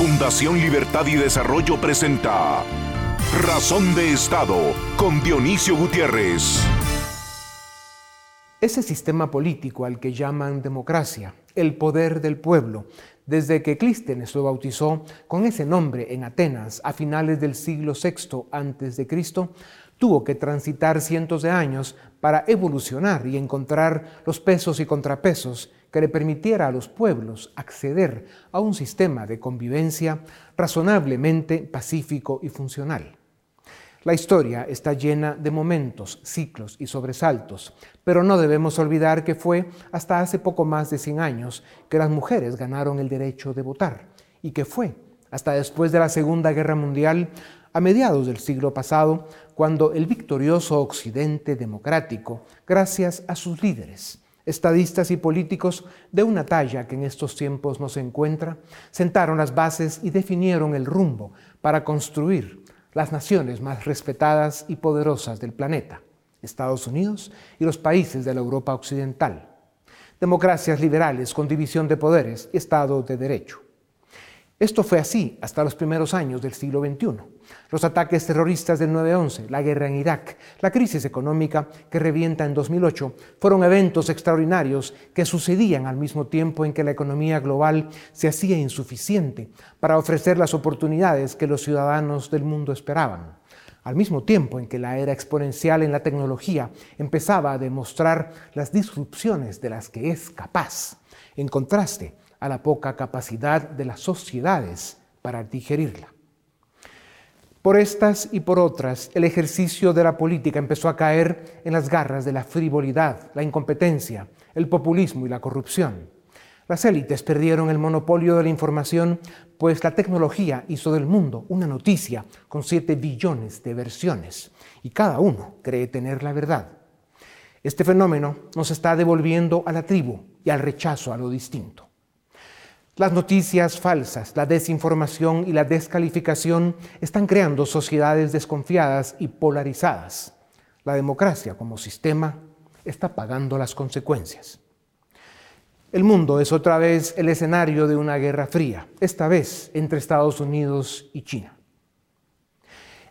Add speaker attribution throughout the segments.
Speaker 1: Fundación Libertad y Desarrollo presenta Razón de Estado con Dionisio Gutiérrez.
Speaker 2: Ese sistema político al que llaman democracia, el poder del pueblo, desde que Clístenes lo bautizó con ese nombre en Atenas a finales del siglo VI a.C., tuvo que transitar cientos de años para evolucionar y encontrar los pesos y contrapesos que le permitiera a los pueblos acceder a un sistema de convivencia razonablemente pacífico y funcional. La historia está llena de momentos, ciclos y sobresaltos, pero no debemos olvidar que fue hasta hace poco más de 100 años que las mujeres ganaron el derecho de votar y que fue hasta después de la Segunda Guerra Mundial, a mediados del siglo pasado, cuando el victorioso Occidente democrático, gracias a sus líderes, estadistas y políticos de una talla que en estos tiempos no se encuentra, sentaron las bases y definieron el rumbo para construir las naciones más respetadas y poderosas del planeta, Estados Unidos y los países de la Europa Occidental. Democracias liberales con división de poderes y Estado de Derecho. Esto fue así hasta los primeros años del siglo XXI. Los ataques terroristas del 9-11, la guerra en Irak, la crisis económica que revienta en 2008 fueron eventos extraordinarios que sucedían al mismo tiempo en que la economía global se hacía insuficiente para ofrecer las oportunidades que los ciudadanos del mundo esperaban. Al mismo tiempo en que la era exponencial en la tecnología empezaba a demostrar las disrupciones de las que es capaz, en contraste a la poca capacidad de las sociedades para digerirla. Por estas y por otras, el ejercicio de la política empezó a caer en las garras de la frivolidad, la incompetencia, el populismo y la corrupción. Las élites perdieron el monopolio de la información, pues la tecnología hizo del mundo una noticia con 7 billones de versiones, y cada uno cree tener la verdad. Este fenómeno nos está devolviendo a la tribu y al rechazo a lo distinto. Las noticias falsas, la desinformación y la descalificación están creando sociedades desconfiadas y polarizadas. La democracia como sistema está pagando las consecuencias. El mundo es otra vez el escenario de una guerra fría, esta vez entre Estados Unidos y China.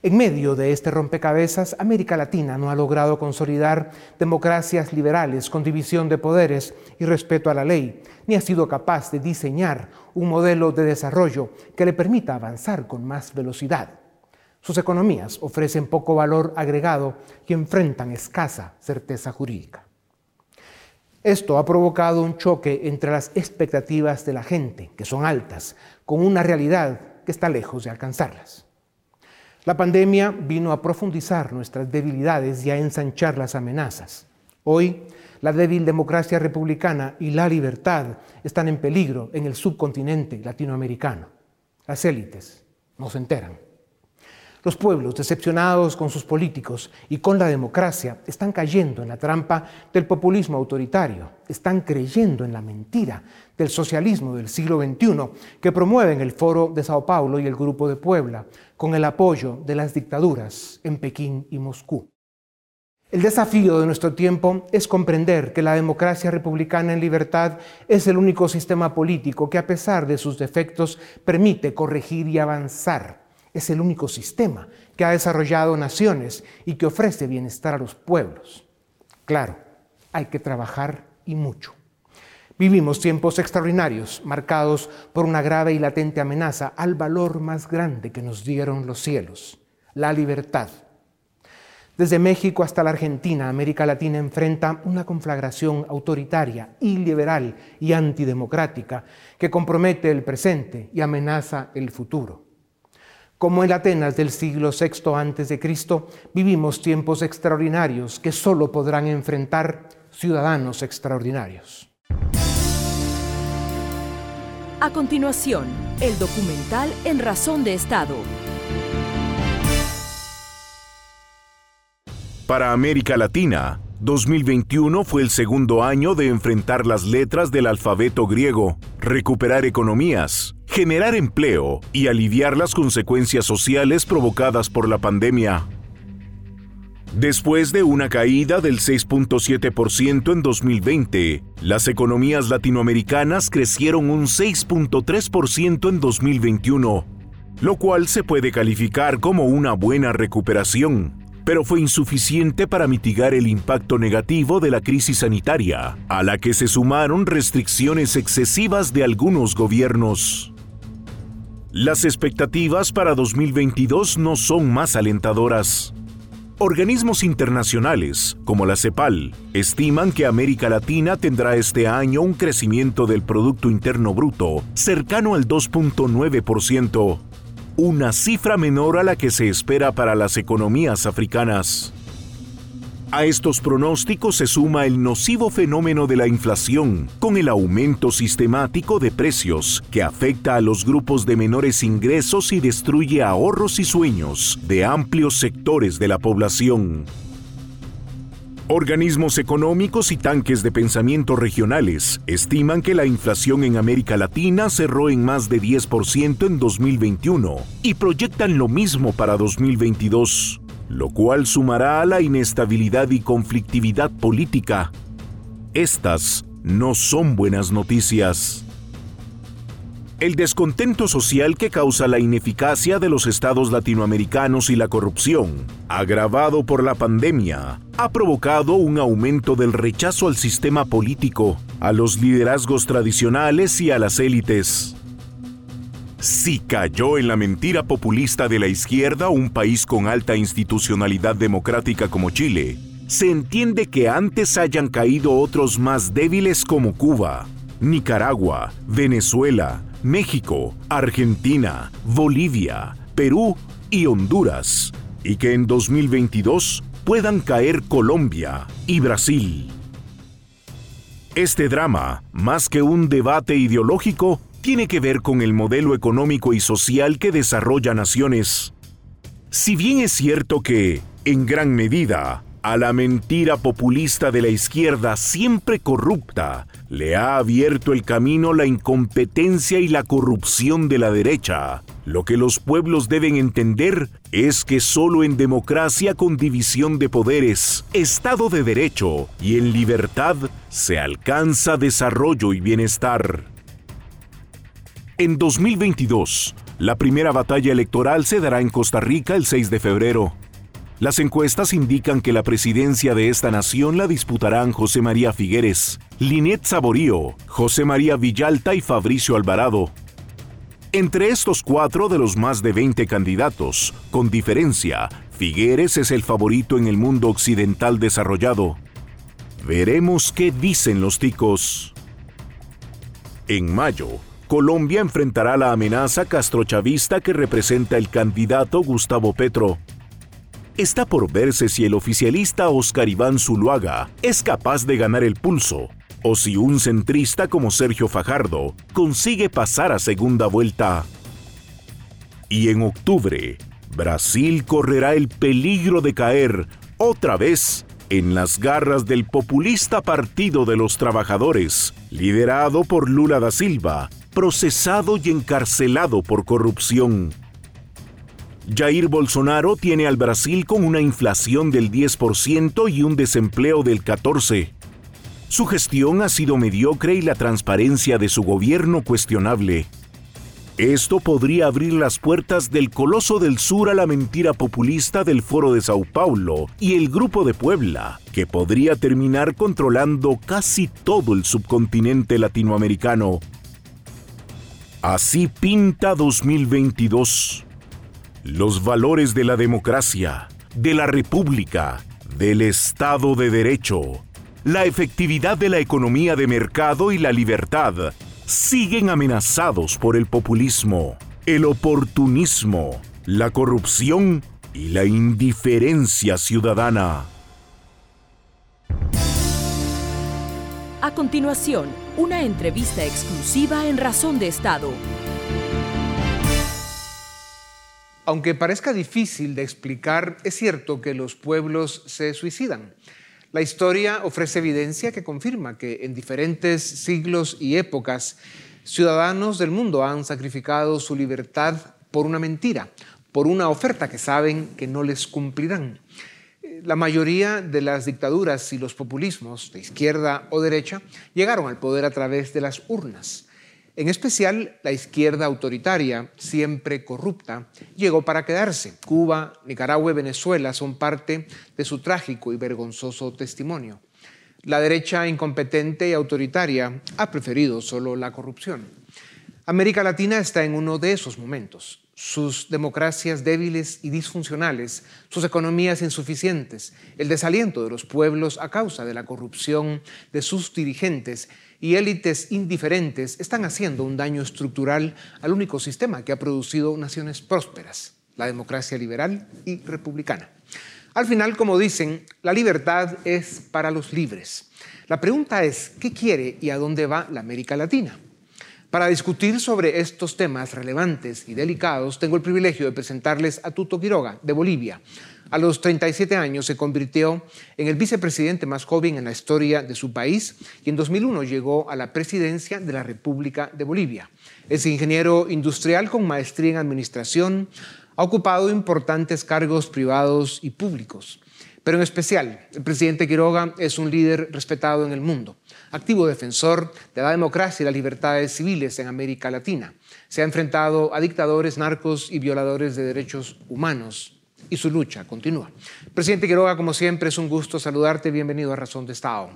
Speaker 2: En medio de este rompecabezas, América Latina no ha logrado consolidar democracias liberales con división de poderes y respeto a la ley, ni ha sido capaz de diseñar un modelo de desarrollo que le permita avanzar con más velocidad. Sus economías ofrecen poco valor agregado y enfrentan escasa certeza jurídica. Esto ha provocado un choque entre las expectativas de la gente, que son altas, con una realidad que está lejos de alcanzarlas. La pandemia vino a profundizar nuestras debilidades y a ensanchar las amenazas. Hoy, la débil democracia republicana y la libertad están en peligro en el subcontinente latinoamericano. Las élites no se enteran. Los pueblos, decepcionados con sus políticos y con la democracia, están cayendo en la trampa del populismo autoritario, están creyendo en la mentira del socialismo del siglo XXI que promueven el Foro de Sao Paulo y el Grupo de Puebla, con el apoyo de las dictaduras en Pekín y Moscú. El desafío de nuestro tiempo es comprender que la democracia republicana en libertad es el único sistema político que a pesar de sus defectos permite corregir y avanzar es el único sistema que ha desarrollado naciones y que ofrece bienestar a los pueblos. Claro, hay que trabajar y mucho. Vivimos tiempos extraordinarios, marcados por una grave y latente amenaza al valor más grande que nos dieron los cielos, la libertad. Desde México hasta la Argentina, América Latina enfrenta una conflagración autoritaria, iliberal y antidemocrática que compromete el presente y amenaza el futuro. Como en Atenas del siglo VI a.C., vivimos tiempos extraordinarios que solo podrán enfrentar ciudadanos extraordinarios.
Speaker 3: A continuación, el documental En Razón de Estado.
Speaker 1: Para América Latina, 2021 fue el segundo año de enfrentar las letras del alfabeto griego, recuperar economías, generar empleo y aliviar las consecuencias sociales provocadas por la pandemia. Después de una caída del 6.7% en 2020, las economías latinoamericanas crecieron un 6.3% en 2021, lo cual se puede calificar como una buena recuperación, pero fue insuficiente para mitigar el impacto negativo de la crisis sanitaria, a la que se sumaron restricciones excesivas de algunos gobiernos. Las expectativas para 2022 no son más alentadoras. Organismos internacionales, como la CEPAL, estiman que América Latina tendrá este año un crecimiento del Producto Interno Bruto cercano al 2.9%, una cifra menor a la que se espera para las economías africanas. A estos pronósticos se suma el nocivo fenómeno de la inflación, con el aumento sistemático de precios que afecta a los grupos de menores ingresos y destruye ahorros y sueños de amplios sectores de la población. Organismos económicos y tanques de pensamiento regionales estiman que la inflación en América Latina cerró en más de 10% en 2021 y proyectan lo mismo para 2022 lo cual sumará a la inestabilidad y conflictividad política. Estas no son buenas noticias. El descontento social que causa la ineficacia de los estados latinoamericanos y la corrupción, agravado por la pandemia, ha provocado un aumento del rechazo al sistema político, a los liderazgos tradicionales y a las élites. Si cayó en la mentira populista de la izquierda un país con alta institucionalidad democrática como Chile, se entiende que antes hayan caído otros más débiles como Cuba, Nicaragua, Venezuela, México, Argentina, Bolivia, Perú y Honduras, y que en 2022 puedan caer Colombia y Brasil. Este drama, más que un debate ideológico, tiene que ver con el modelo económico y social que desarrolla naciones. Si bien es cierto que, en gran medida, a la mentira populista de la izquierda siempre corrupta le ha abierto el camino la incompetencia y la corrupción de la derecha. Lo que los pueblos deben entender es que solo en democracia con división de poderes, Estado de Derecho y en libertad se alcanza desarrollo y bienestar. En 2022, la primera batalla electoral se dará en Costa Rica el 6 de febrero. Las encuestas indican que la presidencia de esta nación la disputarán José María Figueres, Linet Saborío, José María Villalta y Fabricio Alvarado. Entre estos cuatro de los más de 20 candidatos, con diferencia, Figueres es el favorito en el mundo occidental desarrollado. Veremos qué dicen los ticos. En mayo, Colombia enfrentará la amenaza castrochavista que representa el candidato Gustavo Petro. Está por verse si el oficialista Oscar Iván Zuluaga es capaz de ganar el pulso o si un centrista como Sergio Fajardo consigue pasar a segunda vuelta. Y en octubre, Brasil correrá el peligro de caer otra vez en las garras del populista Partido de los Trabajadores, liderado por Lula da Silva, procesado y encarcelado por corrupción. Jair Bolsonaro tiene al Brasil con una inflación del 10% y un desempleo del 14%. Su gestión ha sido mediocre y la transparencia de su gobierno cuestionable. Esto podría abrir las puertas del Coloso del Sur a la mentira populista del Foro de Sao Paulo y el Grupo de Puebla, que podría terminar controlando casi todo el subcontinente latinoamericano Así pinta 2022. Los valores de la democracia, de la república, del Estado de Derecho, la efectividad de la economía de mercado y la libertad siguen amenazados por el populismo, el oportunismo, la corrupción y la indiferencia ciudadana.
Speaker 3: A continuación, una entrevista exclusiva en Razón de Estado.
Speaker 2: Aunque parezca difícil de explicar, es cierto que los pueblos se suicidan. La historia ofrece evidencia que confirma que en diferentes siglos y épocas, ciudadanos del mundo han sacrificado su libertad por una mentira, por una oferta que saben que no les cumplirán. La mayoría de las dictaduras y los populismos, de izquierda o derecha, llegaron al poder a través de las urnas. En especial, la izquierda autoritaria, siempre corrupta, llegó para quedarse. Cuba, Nicaragua y Venezuela son parte de su trágico y vergonzoso testimonio. La derecha incompetente y autoritaria ha preferido solo la corrupción. América Latina está en uno de esos momentos sus democracias débiles y disfuncionales, sus economías insuficientes, el desaliento de los pueblos a causa de la corrupción de sus dirigentes y élites indiferentes están haciendo un daño estructural al único sistema que ha producido naciones prósperas, la democracia liberal y republicana. Al final, como dicen, la libertad es para los libres. La pregunta es, ¿qué quiere y a dónde va la América Latina? Para discutir sobre estos temas relevantes y delicados, tengo el privilegio de presentarles a Tuto Quiroga, de Bolivia. A los 37 años se convirtió en el vicepresidente más joven en la historia de su país y en 2001 llegó a la presidencia de la República de Bolivia. Es ingeniero industrial con maestría en administración, ha ocupado importantes cargos privados y públicos. Pero en especial, el presidente Quiroga es un líder respetado en el mundo activo defensor de la democracia y las libertades civiles en América Latina. Se ha enfrentado a dictadores, narcos y violadores de derechos humanos y su lucha continúa. Presidente Quiroga, como siempre, es un gusto saludarte. Bienvenido a Razón de Estado.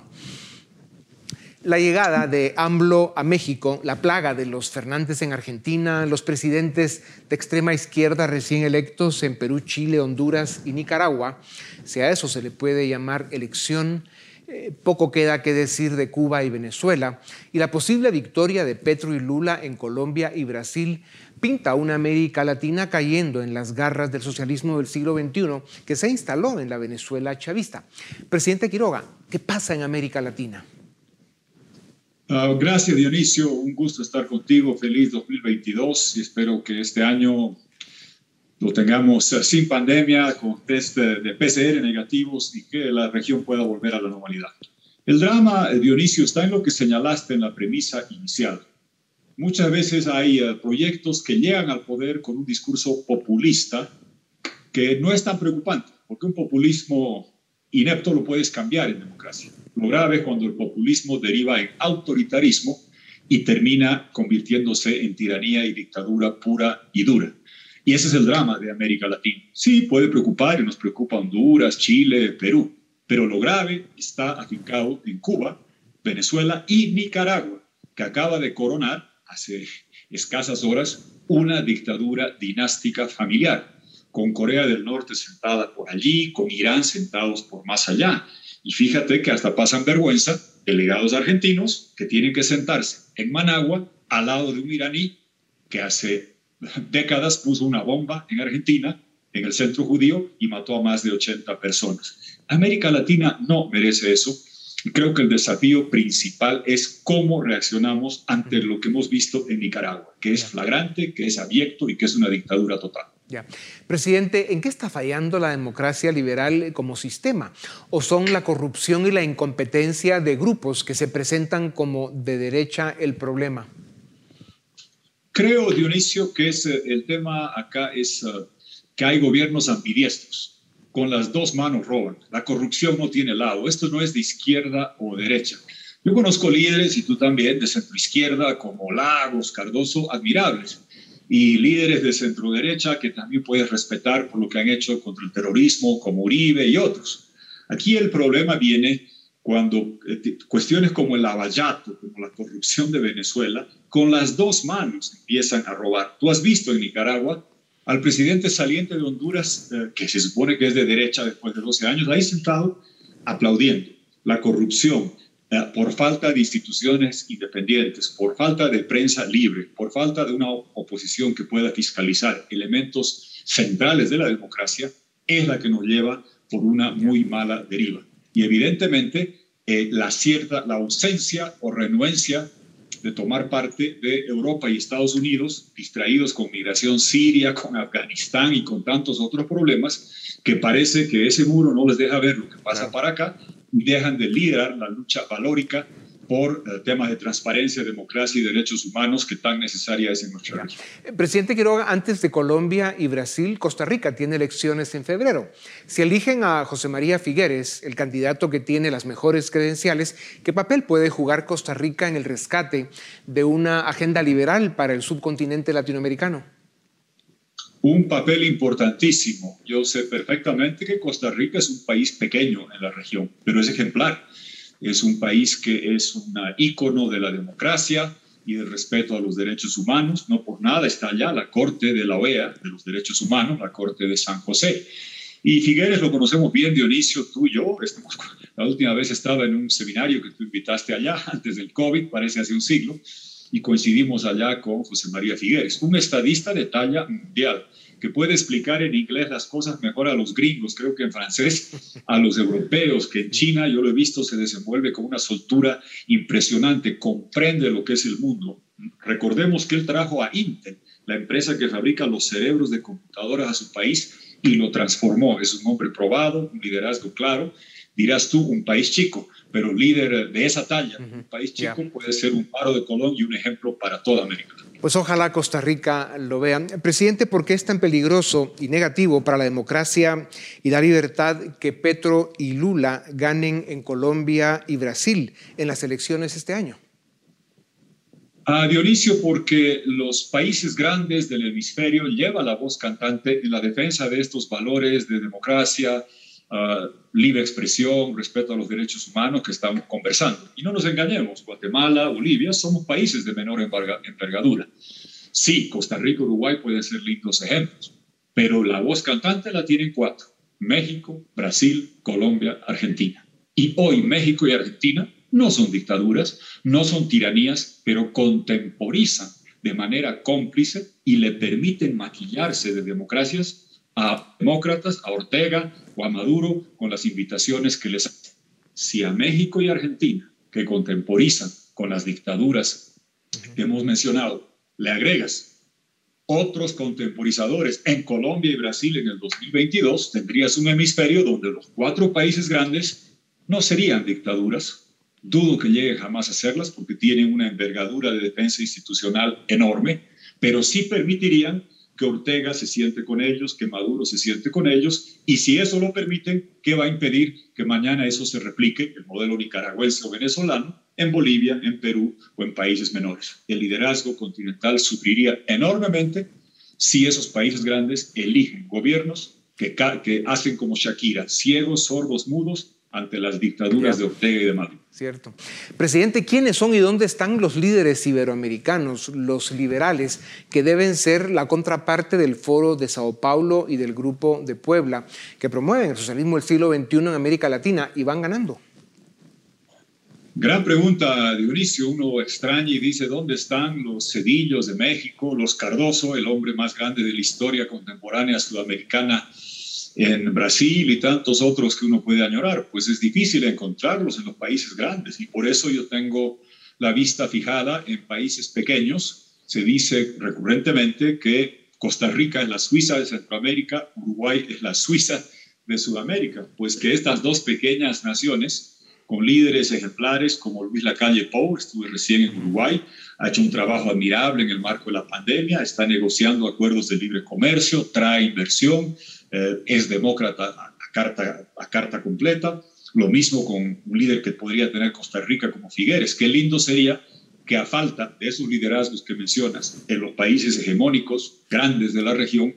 Speaker 2: La llegada de AMLO a México, la plaga de los Fernández en Argentina, los presidentes de extrema izquierda recién electos en Perú, Chile, Honduras y Nicaragua, si a eso se le puede llamar elección, eh, poco queda que decir de Cuba y Venezuela, y la posible victoria de Petro y Lula en Colombia y Brasil pinta una América Latina cayendo en las garras del socialismo del siglo XXI que se instaló en la Venezuela chavista. Presidente Quiroga, ¿qué pasa en América Latina?
Speaker 4: Ah, gracias Dionisio, un gusto estar contigo, feliz 2022 y espero que este año lo tengamos eh, sin pandemia, con test de PCR negativos y que la región pueda volver a la normalidad. El drama, eh, Dionisio, está en lo que señalaste en la premisa inicial. Muchas veces hay eh, proyectos que llegan al poder con un discurso populista que no es tan preocupante, porque un populismo inepto lo puedes cambiar en democracia. Lo grave es cuando el populismo deriva en autoritarismo y termina convirtiéndose en tiranía y dictadura pura y dura. Y ese es el drama de América Latina. Sí, puede preocupar y nos preocupa Honduras, Chile, Perú, pero lo grave está afincado en Cuba, Venezuela y Nicaragua, que acaba de coronar hace escasas horas una dictadura dinástica familiar, con Corea del Norte sentada por allí, con Irán sentados por más allá. Y fíjate que hasta pasan vergüenza delegados argentinos que tienen que sentarse en Managua al lado de un iraní que hace décadas puso una bomba en Argentina, en el centro judío, y mató a más de 80 personas. América Latina no merece eso. Creo que el desafío principal es cómo reaccionamos ante lo que hemos visto en Nicaragua, que es flagrante, que es abierto y que es una dictadura total.
Speaker 2: Ya. Presidente, ¿en qué está fallando la democracia liberal como sistema? ¿O son la corrupción y la incompetencia de grupos que se presentan como de derecha el problema?
Speaker 4: Creo, Dionisio, que es, eh, el tema acá es eh, que hay gobiernos ambidiestros. Con las dos manos roban. La corrupción no tiene lado. Esto no es de izquierda o derecha. Yo conozco líderes, y tú también, de centro izquierda, como Lagos, Cardoso, admirables. Y líderes de centro derecha que también puedes respetar por lo que han hecho contra el terrorismo, como Uribe y otros. Aquí el problema viene cuando cuestiones como el lavallato, como la corrupción de Venezuela, con las dos manos empiezan a robar. Tú has visto en Nicaragua al presidente saliente de Honduras, que se supone que es de derecha después de 12 años, ahí sentado aplaudiendo la corrupción por falta de instituciones independientes, por falta de prensa libre, por falta de una oposición que pueda fiscalizar elementos centrales de la democracia, es la que nos lleva por una muy mala deriva y evidentemente eh, la cierta, la ausencia o renuencia de tomar parte de Europa y Estados Unidos, distraídos con migración siria, con Afganistán y con tantos otros problemas, que parece que ese muro no les deja ver lo que pasa para acá dejan de liderar la lucha valórica por eh, temas de transparencia, democracia y derechos humanos que tan necesaria es en nuestra región.
Speaker 2: Eh, presidente Quiroga, antes de Colombia y Brasil, Costa Rica tiene elecciones en febrero. Si eligen a José María Figueres, el candidato que tiene las mejores credenciales, ¿qué papel puede jugar Costa Rica en el rescate de una agenda liberal para el subcontinente latinoamericano?
Speaker 4: Un papel importantísimo. Yo sé perfectamente que Costa Rica es un país pequeño en la región, pero es ejemplar es un país que es un ícono de la democracia y del respeto a los derechos humanos. No por nada está allá la Corte de la OEA de los Derechos Humanos, la Corte de San José. Y Figueres lo conocemos bien, Dionisio, tú y yo. La última vez estaba en un seminario que tú invitaste allá, antes del COVID, parece hace un siglo, y coincidimos allá con José María Figueres, un estadista de talla mundial que puede explicar en inglés las cosas mejor a los gringos, creo que en francés, a los europeos, que en China yo lo he visto, se desenvuelve con una soltura impresionante, comprende lo que es el mundo. Recordemos que él trajo a Intel, la empresa que fabrica los cerebros de computadoras a su país, y lo transformó. Es un hombre probado, un liderazgo claro. Dirás tú, un país chico, pero líder de esa talla, un país chico, puede ser un paro de Colón y un ejemplo para toda América.
Speaker 2: Pues ojalá Costa Rica lo vea. Presidente, ¿por qué es tan peligroso y negativo para la democracia y la libertad que Petro y Lula ganen en Colombia y Brasil en las elecciones este año?
Speaker 4: A Dionisio, porque los países grandes del hemisferio llevan la voz cantante en la defensa de estos valores de democracia, libre expresión, respeto a los derechos humanos que estamos conversando. Y no nos engañemos, Guatemala, Bolivia somos países de menor envergadura. Sí, Costa Rica, Uruguay pueden ser lindos ejemplos, pero la voz cantante la tienen cuatro, México, Brasil, Colombia, Argentina. Y hoy México y Argentina no son dictaduras, no son tiranías, pero contemporizan de manera cómplice y le permiten maquillarse de democracias a demócratas, a Ortega o a Maduro con las invitaciones que les hacen. Si a México y Argentina, que contemporizan con las dictaduras que hemos mencionado, le agregas otros contemporizadores en Colombia y Brasil en el 2022, tendrías un hemisferio donde los cuatro países grandes no serían dictaduras. Dudo que lleguen jamás a serlas porque tienen una envergadura de defensa institucional enorme, pero sí permitirían que Ortega se siente con ellos, que Maduro se siente con ellos, y si eso lo permiten, ¿qué va a impedir que mañana eso se replique, el modelo nicaragüense o venezolano, en Bolivia, en Perú o en países menores? El liderazgo continental sufriría enormemente si esos países grandes eligen gobiernos que, que hacen como Shakira, ciegos, sordos, mudos, ante las dictaduras de Ortega y de Maduro.
Speaker 2: Cierto. Presidente, ¿quiénes son y dónde están los líderes iberoamericanos, los liberales, que deben ser la contraparte del Foro de Sao Paulo y del Grupo de Puebla, que promueven el socialismo del siglo XXI en América Latina y van ganando?
Speaker 4: Gran pregunta, Dionisio. Uno extraña y dice, ¿dónde están los Cedillos de México, los Cardoso, el hombre más grande de la historia contemporánea sudamericana? En Brasil y tantos otros que uno puede añorar, pues es difícil encontrarlos en los países grandes y por eso yo tengo la vista fijada en países pequeños. Se dice recurrentemente que Costa Rica es la Suiza de Centroamérica, Uruguay es la Suiza de Sudamérica, pues que estas dos pequeñas naciones, con líderes ejemplares como Luis Lacalle Pou, estuve recién en Uruguay, ha hecho un trabajo admirable en el marco de la pandemia, está negociando acuerdos de libre comercio, trae inversión, eh, es demócrata a carta, a carta completa. Lo mismo con un líder que podría tener Costa Rica como Figueres. Qué lindo sería que a falta de esos liderazgos que mencionas en los países hegemónicos grandes de la región,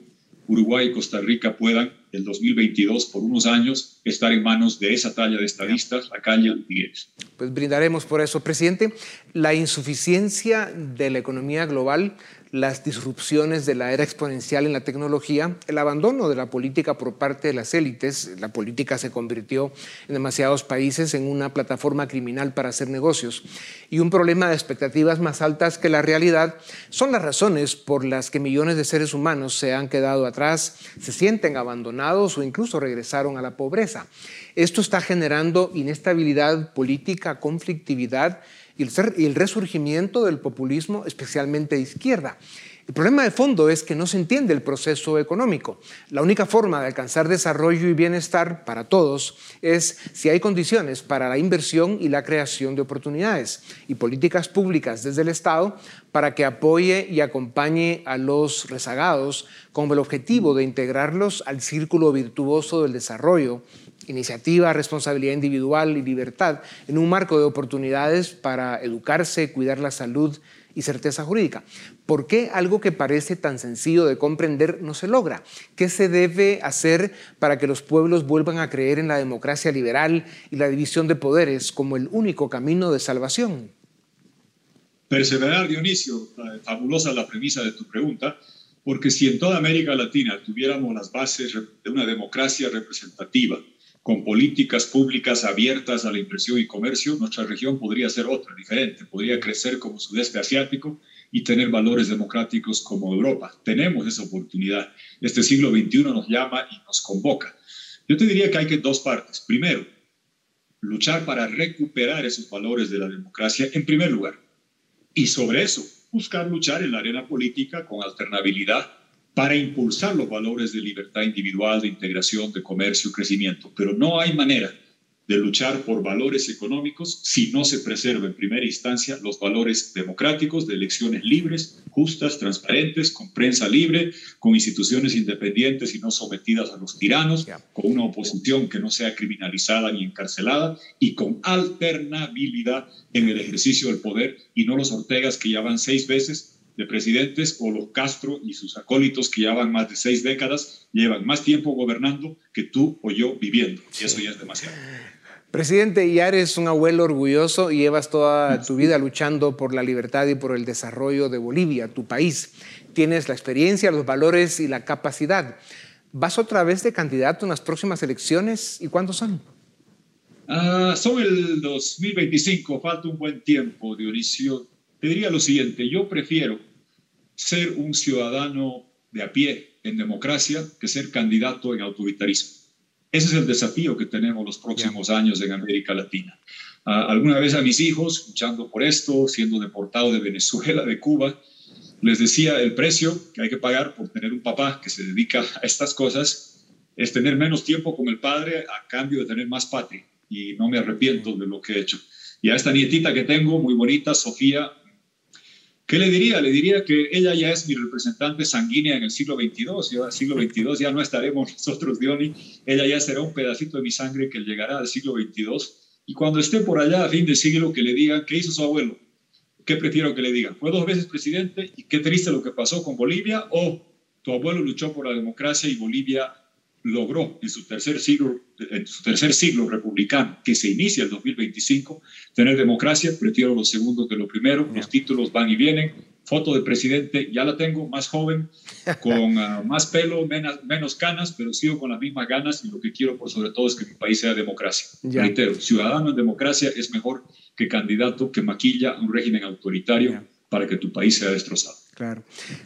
Speaker 4: Uruguay y Costa Rica puedan, el 2022, por unos años, estar en manos de esa talla de estadistas, la calle Figueres.
Speaker 2: Pues brindaremos por eso. Presidente, la insuficiencia de la economía global las disrupciones de la era exponencial en la tecnología, el abandono de la política por parte de las élites. La política se convirtió en demasiados países en una plataforma criminal para hacer negocios. Y un problema de expectativas más altas que la realidad son las razones por las que millones de seres humanos se han quedado atrás, se sienten abandonados o incluso regresaron a la pobreza. Esto está generando inestabilidad política, conflictividad y el, resurgimiento del populismo, especialmente de izquierda. El problema de fondo es que no se entiende el proceso económico. La única forma de alcanzar desarrollo y bienestar para todos es si hay condiciones para la inversión y la creación de oportunidades y políticas públicas desde el Estado para que apoye y acompañe a los rezagados con el objetivo de integrarlos al círculo virtuoso del desarrollo iniciativa, responsabilidad individual y libertad en un marco de oportunidades para educarse, cuidar la salud y certeza jurídica. ¿Por qué algo que parece tan sencillo de comprender no se logra? ¿Qué se debe hacer para que los pueblos vuelvan a creer en la democracia liberal y la división de poderes como el único camino de salvación?
Speaker 4: Perseverar, Dionisio, fabulosa la premisa de tu pregunta, porque si en toda América Latina tuviéramos las bases de una democracia representativa, con políticas públicas abiertas a la inversión y comercio, nuestra región podría ser otra, diferente, podría crecer como sudeste asiático y tener valores democráticos como Europa. Tenemos esa oportunidad. Este siglo XXI nos llama y nos convoca. Yo te diría que hay que dos partes. Primero, luchar para recuperar esos valores de la democracia en primer lugar. Y sobre eso, buscar luchar en la arena política con alternabilidad para impulsar los valores de libertad individual, de integración, de comercio, crecimiento. Pero no hay manera de luchar por valores económicos si no se preserva en primera instancia los valores democráticos de elecciones libres, justas, transparentes, con prensa libre, con instituciones independientes y no sometidas a los tiranos, con una oposición que no sea criminalizada ni encarcelada y con alternabilidad en el ejercicio del poder y no los Ortegas que ya van seis veces de presidentes o los Castro y sus acólitos que llevan más de seis décadas, llevan más tiempo gobernando que tú o yo viviendo. Y eso ya es demasiado.
Speaker 2: Presidente, ya eres un abuelo orgulloso y llevas toda tu vida luchando por la libertad y por el desarrollo de Bolivia, tu país. Tienes la experiencia, los valores y la capacidad. ¿Vas otra vez de candidato en las próximas elecciones y cuántos son?
Speaker 4: Ah, son el 2025, falta un buen tiempo, Dionisio. Te diría lo siguiente, yo prefiero ser un ciudadano de a pie en democracia que ser candidato en autoritarismo. Ese es el desafío que tenemos los próximos años en América Latina. alguna vez a mis hijos, luchando por esto, siendo deportado de Venezuela, de Cuba, les decía el precio que hay que pagar por tener un papá que se dedica a estas cosas es tener menos tiempo con el padre a cambio de tener más patria. Y no me arrepiento de lo que he hecho. Y a esta nietita que tengo, muy bonita, Sofía, ¿Qué le diría? Le diría que ella ya es mi representante sanguínea en el siglo XXII, en el siglo XXII ya no estaremos nosotros, Diony, ella ya será un pedacito de mi sangre que llegará al siglo XXII, y cuando esté por allá a fin de siglo, que le digan, ¿qué hizo su abuelo? ¿Qué prefiero que le digan? ¿Fue dos veces presidente y qué triste lo que pasó con Bolivia? ¿O tu abuelo luchó por la democracia y Bolivia logró en su tercer siglo, en su tercer siglo republicano, que se inicia el 2025, tener democracia, prefiero lo segundo que lo primero, los títulos van y vienen, foto de presidente, ya la tengo, más joven, con ah, más pelo, menos, menos, canas, pero sigo con las mismas ganas y lo que quiero por sobre todo es que mi país sea democracia. Reitero, ciudadano en democracia es mejor que candidato que maquilla un régimen autoritario para que tu país sea destrozado.
Speaker 2: Claro.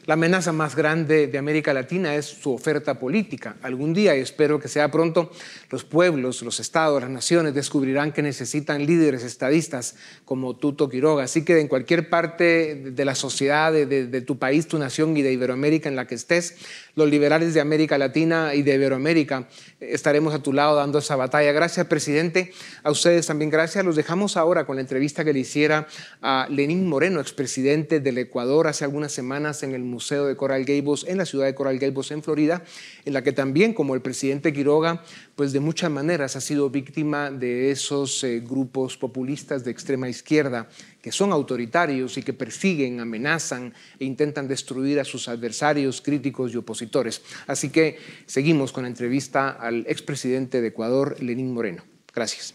Speaker 2: La amenaza más grande de América Latina es su oferta política. Algún día, y espero que sea pronto, los pueblos, los estados, las naciones descubrirán que necesitan líderes estadistas como Tuto Quiroga. Así que en cualquier parte de la sociedad, de, tu país, tu nación y de Iberoamérica en la que estés, los liberales de América Latina y de Iberoamérica estaremos a tu lado dando esa batalla. Gracias, presidente. A ustedes también gracias. Los dejamos ahora con la entrevista que le hiciera a Lenín Moreno, expresidente del Ecuador, hace algunas semanas en el Museo de Coral Gables, en la ciudad de Coral Gables, en Florida, en la que también, como el presidente Quiroga, pues de muchas maneras ha sido víctima de esos eh, grupos populistas de extrema izquierda que son autoritarios y que persiguen, amenazan e intentan destruir a sus adversarios, críticos y opositores. Así que seguimos con la entrevista al expresidente de Ecuador, Lenín Moreno. Gracias.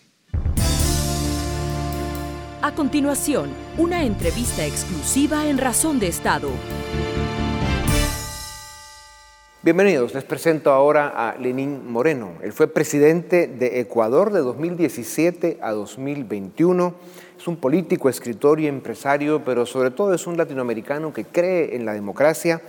Speaker 3: A continuación, una entrevista exclusiva en Razón de Estado.
Speaker 2: Bienvenidos, les presento ahora a Lenín Moreno. Él fue presidente de Ecuador de 2017 a 2021 es un político, escritor y empresario, pero sobre todo es un latinoamericano que cree en la democracia.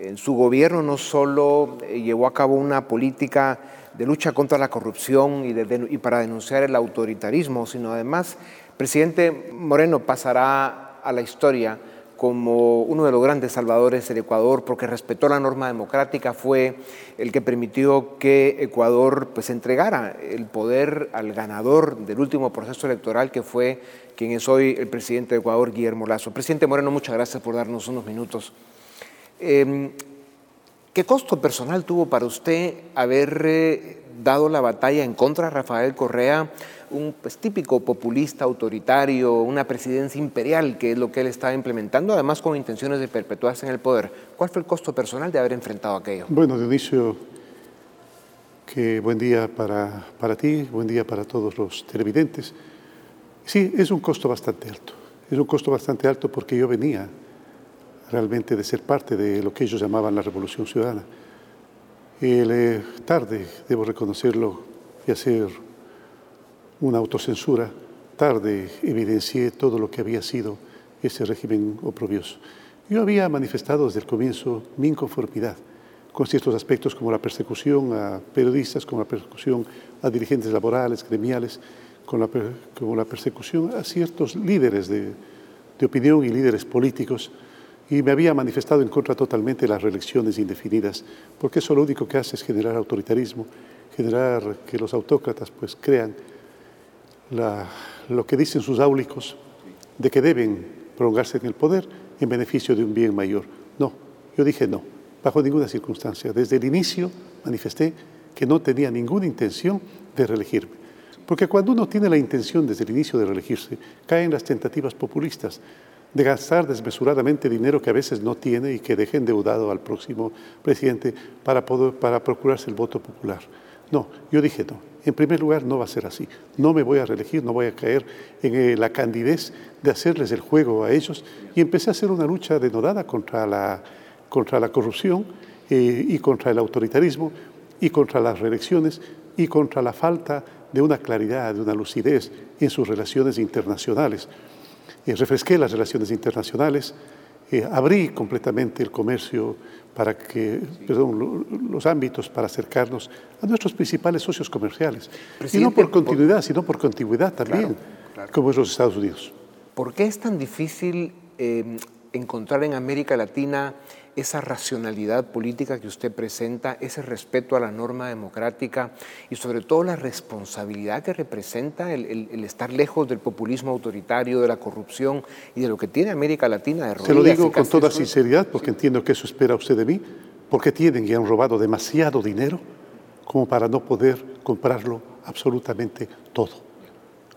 Speaker 2: En su gobierno no solo eh, llevó a cabo una política de lucha contra la corrupción y, y para denunciar el autoritarismo, sino además, presidente Moreno pasará a la historia como uno de los grandes salvadores del Ecuador porque respetó la norma democrática, fue el que permitió que Ecuador pues, entregara el poder al ganador del último proceso electoral, que fue quien es hoy el presidente de Ecuador, Guillermo Lazo. Presidente Moreno, muchas gracias por darnos unos minutos. Em, ¿Qué costo personal tuvo para usted haber eh, dado la batalla en contra de Rafael Correa? un pues, típico populista autoritario, una presidencia imperial, que es lo que él estaba implementando, además con intenciones de perpetuarse en el poder. ¿Cuál fue el costo personal de haber enfrentado aquello?
Speaker 5: Bueno, Dionisio, que buen día para, para ti, buen día para todos los televidentes. Sí, es un costo bastante alto. Es un costo bastante alto porque yo venía realmente de ser parte de lo que ellos llamaban la Revolución Ciudadana. El, tarde, debo reconocerlo y hacer una autocensura, tarde evidencié todo lo que había sido ese régimen oprobioso. Yo había manifestado desde el comienzo mi inconformidad con ciertos aspectos como la persecución a periodistas, como la persecución a dirigentes laborales, gremiales, con la, como la persecución a ciertos líderes de, de opinión y líderes políticos, y me había manifestado en contra totalmente de las reelecciones indefinidas, porque eso lo único que hace es generar autoritarismo, generar que los autócratas pues crean lo que dicen sus áulicos de que deben prolongarse en el poder en beneficio de un bien mayor. No, yo dije no, bajo ninguna circunstancia. Desde el inicio manifesté que no tenía ninguna intención de reelegirme. Porque cuando uno tiene la intención desde el inicio de reelegirse, caen las tentativas populistas de gastar desmesuradamente dinero que a veces no tiene y que deje endeudado al próximo presidente para, poder, para procurarse el voto popular. No, yo dije no, en primer lugar, no va a ser así. No me voy a reelegir, no voy a caer en eh, la candidez de hacerles el juego a ellos. Y empecé a hacer una lucha denodada contra la, contra la corrupción eh, y contra el autoritarismo y contra las reelecciones y contra la falta de una claridad, de una lucidez en sus relaciones internacionales. Eh, refresqué las relaciones internacionales, abrí completamente el comercio para que, perdón, los ámbitos para acercarnos a nuestros principales socios comerciales. y no por continuidad, sino por continuidad también, como es los Estados Unidos.
Speaker 2: ¿Por qué es tan difícil eh, encontrar en América Latina esa racionalidad política que usted presenta, ese respeto a la norma democrática y sobre todo la responsabilidad que representa el, estar lejos del populismo autoritario, de la corrupción y de lo que tiene América Latina de
Speaker 5: Se lo digo con toda sinceridad porque entiendo que eso espera usted de mí, porque tienen y han robado demasiado dinero como para no poder comprarlo absolutamente todo.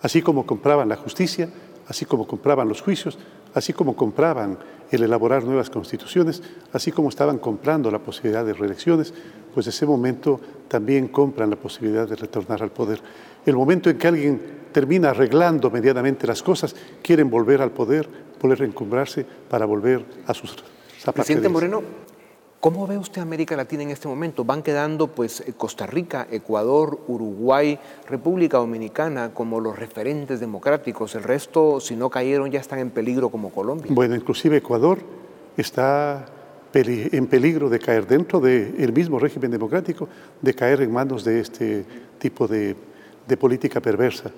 Speaker 5: Así como compraban la justicia, así como compraban los juicios, así como compraban el elaborar nuevas constituciones, así como estaban comprando la posibilidad de reelecciones, pues ese momento también compran la posibilidad de retornar al poder. El momento en que alguien termina arreglando medianamente las cosas, quieren volver al poder, volver a encumbrarse para volver a sus
Speaker 2: zapatos. Presidente Moreno, ¿Cómo ve usted América Latina en este momento? Van quedando pues eh, Costa Rica, Ecuador, Uruguay, República Dominicana como los referentes democráticos. El resto, si no cayeron, ya están en peligro como Colombia.
Speaker 5: Bueno, inclusive Ecuador está en peligro de caer dentro del mismo régimen democrático, de caer en manos de este tipo de, de política perversa.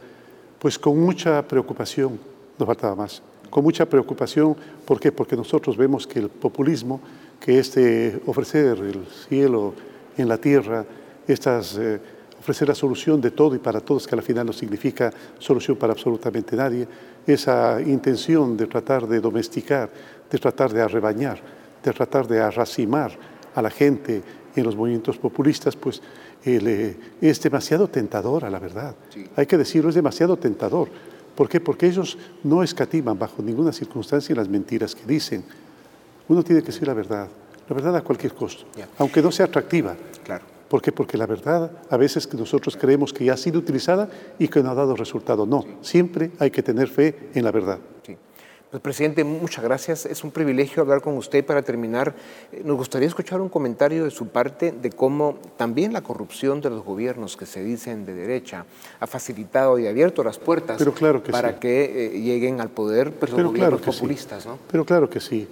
Speaker 5: Pues con mucha preocupación, no faltaba más, con mucha preocupación, ¿por qué? Porque nosotros vemos que el populismo que este ofrecer el cielo en la tierra, estas, eh, ofrecer la solución de todo y para todos, que al final no significa solución para absolutamente nadie, esa intención de tratar de domesticar, de tratar de arrebañar, de tratar de arracimar a la gente en los movimientos populistas, pues eh, es demasiado tentador, a la verdad. Hay que decirlo, es demasiado tentador. ¿Por qué? Porque ellos no escatiman bajo ninguna circunstancia las mentiras que dicen uno tiene que decir la verdad, la verdad a cualquier costo, aunque no sea atractiva.
Speaker 2: Claro.
Speaker 5: ¿Por qué? Porque la verdad a veces que nosotros creemos que ya ha sido utilizada y que no ha dado resultado. No, siempre hay que tener fe en la verdad.
Speaker 2: Sí. Pues, presidente, muchas gracias. Es un privilegio hablar con usted. Para terminar, eh, nos gustaría escuchar un comentario de su parte de cómo también la corrupción de los gobiernos que se dicen de derecha ha facilitado y abierto las puertas para que eh, lleguen al poder pues, los gobiernos populistas. ¿no?
Speaker 5: Pero claro que sí.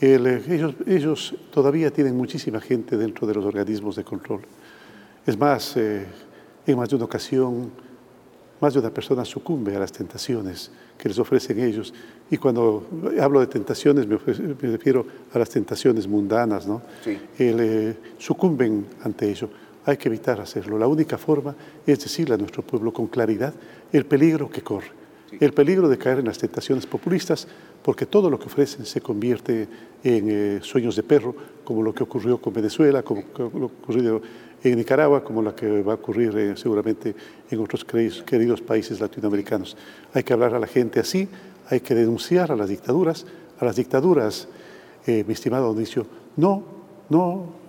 Speaker 5: Ellos, ellos, todavía tienen muchísima gente dentro de los organismos de control. Es más, eh, en más de una ocasión más de una persona sucumbe a las tentaciones que les ofrecen ellos. Y cuando hablo de tentaciones me, refiero a las tentaciones mundanas, ¿no? Sí. Eh, sucumben ante ello. Hay que evitar hacerlo. La única forma es decirle a nuestro pueblo con claridad el peligro que corre. El peligro de caer en las tentaciones populistas, porque todo lo que ofrecen se convierte en eh, sueños de perro, como lo que ocurrió con Venezuela, como lo que ocurrió en Nicaragua, como la que va a ocurrir eh, seguramente en otros queridos países latinoamericanos. Hay que hablar a la gente así, hay que denunciar a las dictaduras, a las dictaduras, eh, mi estimado Donicio, no, no,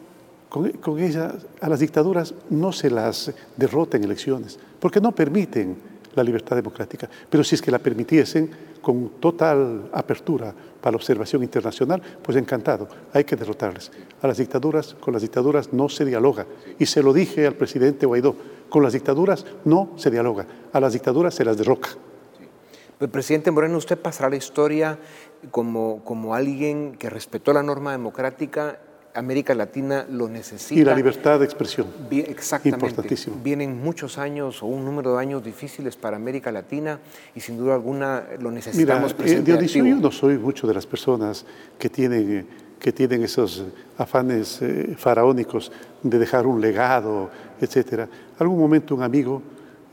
Speaker 5: con ellas, a las dictaduras no se las derrota en elecciones, porque no permiten la libertad democrática. Pero si es que la permitiesen con total apertura para la observación internacional, pues encantado, hay que derrotarles. A las dictaduras, con las dictaduras no se dialoga. Y se lo dije al presidente Guaidó, con las dictaduras no se dialoga, a las dictaduras se las derroca.
Speaker 2: El presidente Moreno, usted pasará la historia como, como alguien que respetó la norma democrática América Latina lo necesita.
Speaker 5: Y la libertad de expresión.
Speaker 2: exactamente. Importantísimo. Vienen muchos años o un número de años difíciles para América Latina y sin duda alguna lo necesitamos
Speaker 5: Mira, presente eh, Dionisio, yo no soy mucho de las personas que tienen, que tienen esos afanes eh, faraónicos de dejar un legado, etc. Algún momento un amigo,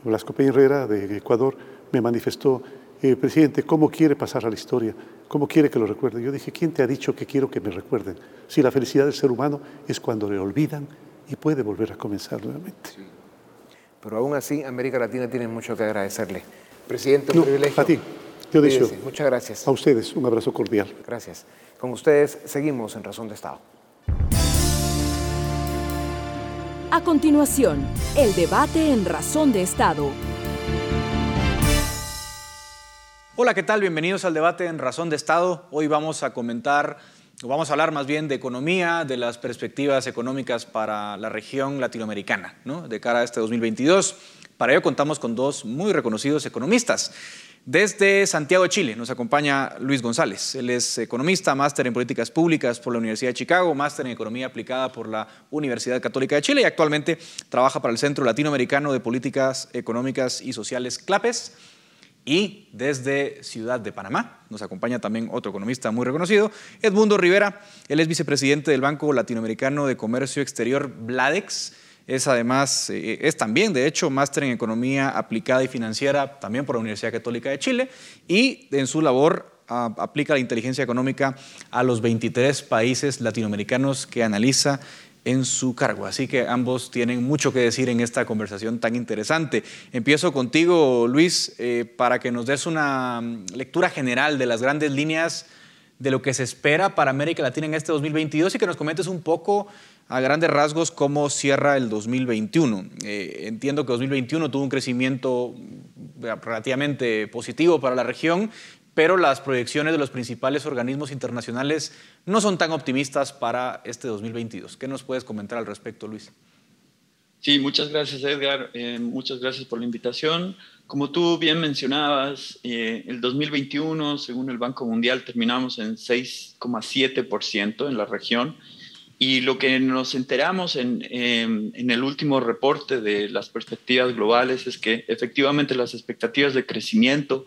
Speaker 5: Blasco Peña Herrera de Ecuador, me manifestó, eh, presidente, ¿cómo quiere pasar a la historia? ¿Cómo quiere que lo recuerde? Yo dije, ¿quién te ha dicho que quiero que me recuerden? Si la felicidad del ser humano es cuando le olvidan y puede volver a comenzar nuevamente.
Speaker 2: Pero aún así, América Latina tiene mucho que agradecerle. Presidente, un privilegio.
Speaker 5: A ti, yo deseo.
Speaker 2: Muchas gracias.
Speaker 5: A ustedes, un abrazo cordial.
Speaker 2: Gracias. Con ustedes seguimos en Razón de Estado.
Speaker 3: A continuación, el debate en Razón de Estado.
Speaker 6: Hola, ¿qué tal? Bienvenidos al debate en Razón de Estado. Hoy vamos a comentar, o vamos a hablar más bien de economía, de las perspectivas económicas para la región latinoamericana, ¿no? de cara a este 2022. Para ello contamos con dos muy reconocidos economistas. Desde Santiago de Chile nos acompaña Luis González. Él es economista, máster en políticas públicas por la Universidad de Chicago, máster en economía aplicada por la Universidad Católica de Chile y actualmente trabaja para el Centro Latinoamericano de Políticas Económicas y Sociales CLAPES y desde Ciudad de Panamá nos acompaña también otro economista muy reconocido, Edmundo Rivera. Él es vicepresidente del Banco Latinoamericano de Comercio Exterior, Bladex. Es además, eh, es también, de hecho, máster en Economía Aplicada y Financiera, también por la Universidad Católica de Chile, y en su labor aplica la inteligencia económica a los 23 países latinoamericanos que analiza en su cargo. Así que ambos tienen mucho que decir en esta conversación tan interesante. Empiezo contigo, Luis, eh, para que nos des una mm, lectura general de las grandes líneas de lo que se espera para América Latina en este 2022 y que nos comentes un poco a grandes rasgos cómo cierra el 2021. Eh, entiendo que 2021 tuvo un crecimiento mm, relativamente positivo para la región, pero las proyecciones de los principales organismos internacionales no son tan optimistas para este 2022. ¿Qué nos puedes comentar al respecto, Luis?
Speaker 7: Sí, muchas gracias, Edgar. Eh, muchas gracias por la invitación. Como tú bien mencionabas, eh, el 2021, según el Banco Mundial, terminamos en 6,7% en la región. Y lo que nos enteramos en, en, el último reporte de las perspectivas globales es que efectivamente las expectativas de crecimiento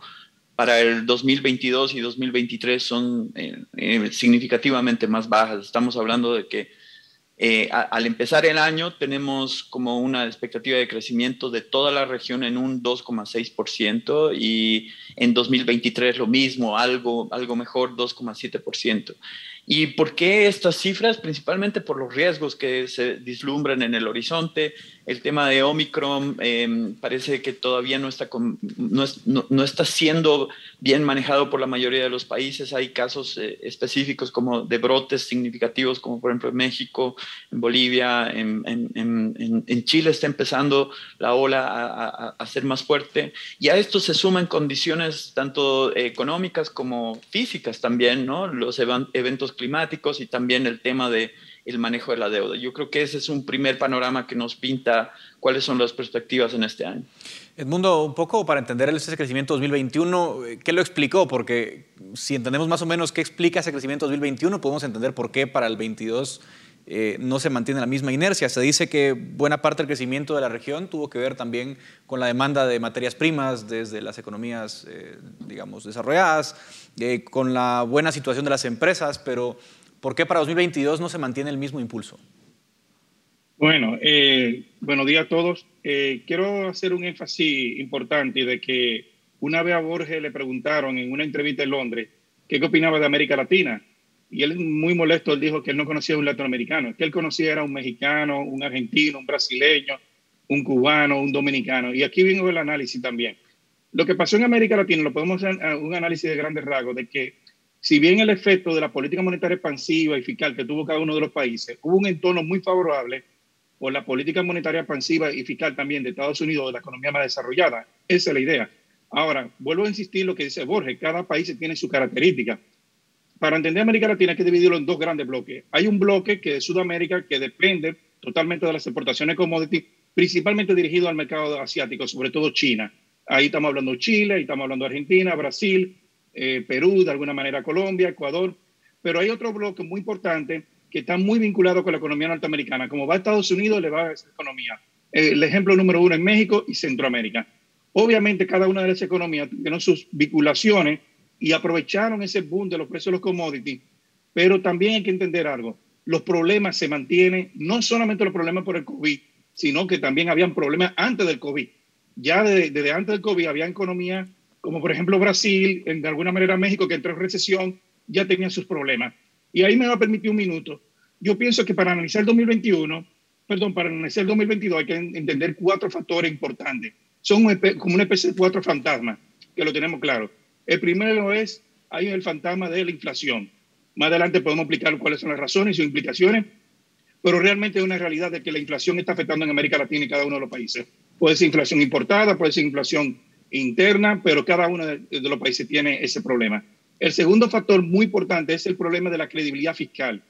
Speaker 7: para el 2022 y 2023 son eh, eh, significativamente más bajas. Estamos hablando de que eh, al empezar el año tenemos como una expectativa de crecimiento de toda la región en un 2,6% y en 2023 lo mismo, algo, algo mejor, 2,7%. ¿Y por qué estas cifras? Principalmente por los riesgos que se vislumbran en el horizonte. El tema de Omicron em, parece que todavía no está, no, está siendo bien manejado por la mayoría de los países. Hay casos eh, específicos como de brotes significativos, como por ejemplo en México, en Bolivia, en, en, Chile está empezando la ola a, a, ser más fuerte. Y a esto se suman condiciones tanto económicas como físicas también, ¿no? Los eventos climáticos y también el tema de el manejo de la deuda. Yo creo que ese es un primer panorama que nos pinta cuáles son las perspectivas en este año.
Speaker 6: Edmundo, un poco para entender ese crecimiento 2021, ¿qué lo explicó? Porque si entendemos más o menos qué explica ese crecimiento 2021, podemos entender por qué para el 22 eh, no se mantiene la misma inercia. Se dice que buena parte del crecimiento de la región tuvo que ver también con la demanda de materias primas desde las economías, eh, digamos, desarrolladas, eh, con la buena situación de las empresas, pero ¿por qué para 2022 no se mantiene el mismo impulso?
Speaker 8: Bueno, buenos días a todos. quiero hacer un énfasis importante de que una vez a Borges le preguntaron en una entrevista en Londres qué opinaba de América Latina y él muy molesto, él dijo que él no conocía a un latinoamericano, que él conocía era un mexicano, un argentino, un brasileño, un cubano, un dominicano. Y aquí viene el análisis también. Lo que pasó en América Latina, lo podemos hacer un análisis de grandes rasgos, de que si bien el efecto de la política monetaria expansiva y fiscal que tuvo cada uno de los países, hubo un entorno muy favorable por la política monetaria expansiva y fiscal también de Estados Unidos, de la economía más desarrollada. Esa es la idea. Ahora, vuelvo a insistir lo que dice Borges, cada país tiene su característica para entender América Latina hay que dividirlo en dos grandes bloques. Hay un bloque que es Sudamérica, que depende totalmente de las exportaciones commodities, principalmente dirigido al mercado asiático, sobre todo China. Ahí estamos hablando Chile, ahí estamos hablando Argentina, Brasil, eh, Perú, de alguna manera Colombia, Ecuador. Pero hay otro bloque muy importante que está muy vinculado con la economía norteamericana. Como va a Estados Unidos, le va a esa economía. Eh, el ejemplo número uno es México y Centroamérica. Obviamente, cada una de esas economías tiene sus vinculaciones y aprovecharon ese boom de los precios de los commodities. Pero también hay que entender algo. Los problemas se mantienen, no solamente los problemas por el COVID, sino que también habían problemas antes del COVID. Ya desde, antes del COVID había economías como por ejemplo Brasil, en, de alguna manera México, que entró en recesión, ya tenían sus problemas. Y ahí me va a permitir un minuto. Yo pienso que para analizar el 2021, perdón, para analizar el 2022 hay que entender cuatro factores importantes. Son como una especie de cuatro fantasmas, que lo tenemos claro. El primero es, hay el fantasma de la inflación. Más adelante podemos explicar cuáles son las razones y sus implicaciones, pero realmente es una realidad de que la inflación está afectando en América Latina y cada uno de los países. Puede ser inflación importada, puede ser inflación interna, pero cada uno de, los países tiene ese problema. El segundo factor muy importante es el problema de la credibilidad fiscal.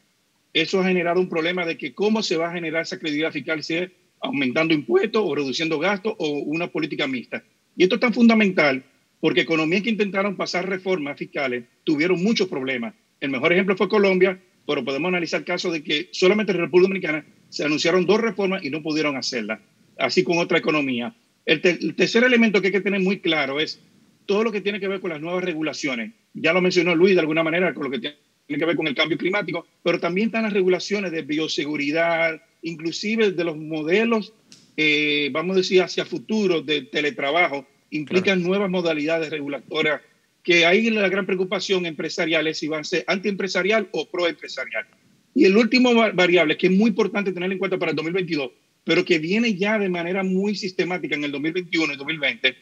Speaker 8: Eso ha generado un problema de que cómo se va a generar esa credibilidad fiscal, si es aumentando impuestos o reduciendo gastos o una política mixta. Y esto es tan fundamental porque economías que intentaron pasar reformas fiscales tuvieron muchos problemas. El mejor ejemplo fue Colombia, pero podemos analizar casos de que solamente en República Dominicana se anunciaron dos reformas y no pudieron hacerlas, así con otra economía. El, tercer elemento que hay que tener muy claro es todo lo que tiene que ver con las nuevas regulaciones. Ya lo mencionó Luis de alguna manera, con lo que tiene que ver con el cambio climático, pero también están las regulaciones de bioseguridad, inclusive de los modelos, eh, vamos a decir, hacia futuro de teletrabajo, implican nuevas modalidades regulatorias que ahí la gran preocupación empresarial es si van a ser antiempresarial o proempresarial. Y el último variable que es muy importante tener en cuenta para el 2022, pero que viene ya de manera muy sistemática en el 2021 y 2020,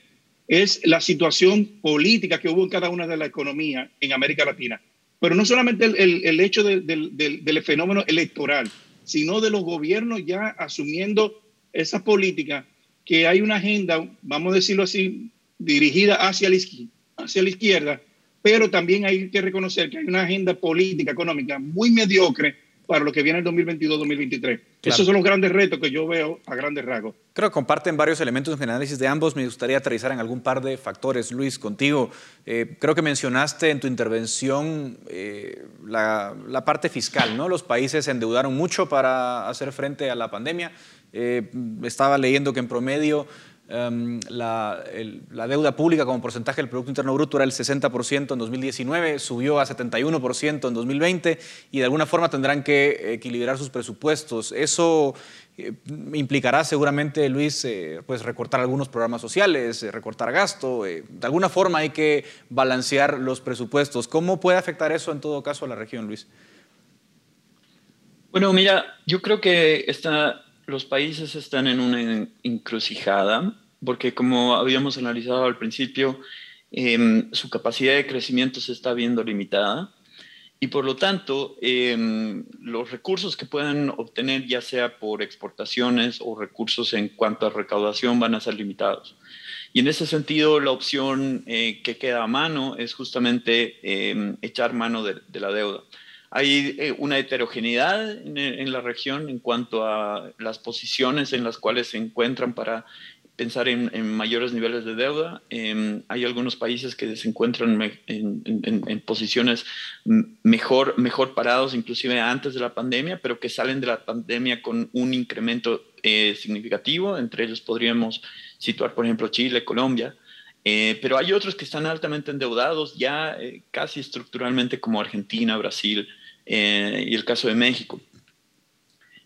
Speaker 8: es la situación política que hubo en cada una de las economías en América Latina. Pero no solamente el, el, hecho del, del, del fenómeno electoral, sino de los gobiernos ya asumiendo esa política que hay una agenda, vamos a decirlo así, dirigida hacia la, hacia la izquierda, pero también hay que reconocer que hay una agenda política, económica muy mediocre para lo que viene el 2022-2023. Esos son los grandes retos que yo veo a grandes rasgos.
Speaker 6: Creo que comparten varios elementos en el análisis de ambos. Me gustaría aterrizar en algún par de factores. Luis, contigo, eh, creo que mencionaste en tu intervención eh, la, la, parte fiscal. ¿no? Los países se endeudaron mucho para hacer frente a la pandemia. Eh, estaba leyendo que en promedio em, la, deuda pública como porcentaje del Producto Interno Bruto era el 60% en 2019, subió a 71% en 2020 y de alguna forma tendrán que equilibrar sus presupuestos. Eso eh, implicará seguramente, Luis, eh, pues recortar algunos programas sociales, recortar gasto. de alguna forma hay que balancear los presupuestos. ¿Cómo puede afectar eso en todo caso a la región, Luis?
Speaker 7: Bueno, mira, yo creo que esta los países están en una encrucijada, porque como habíamos analizado al principio, em, su capacidad de crecimiento se está viendo limitada y por lo tanto em, los recursos que puedan obtener ya sea por exportaciones o recursos en cuanto a recaudación van a ser limitados. Y en ese sentido la opción eh, que queda a mano es justamente em, echar mano de la deuda. Hay eh, una heterogeneidad en, la región en cuanto a las posiciones en las cuales se encuentran para pensar en, mayores niveles de deuda. Em, hay algunos países que se encuentran en, posiciones mejor, mejor parados, inclusive antes de la pandemia, pero que salen de la pandemia con un incremento eh, significativo. Entre ellos podríamos situar, por ejemplo, Chile, Colombia. Eh, pero hay otros que están altamente endeudados ya eh, casi estructuralmente como Argentina, Brasil y el caso de México.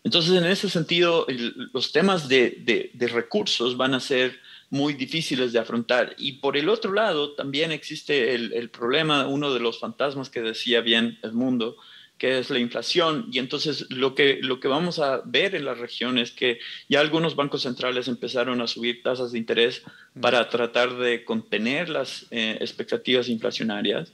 Speaker 7: Entonces, en ese sentido, los temas de, recursos van a ser muy difíciles de afrontar. Y por el otro lado, también existe el, problema, uno de los fantasmas que decía bien el mundo, que es la inflación. Y entonces lo que, lo que vamos a ver en la región es que ya algunos bancos centrales empezaron a subir tasas de interés para tratar de contener las eh, expectativas inflacionarias.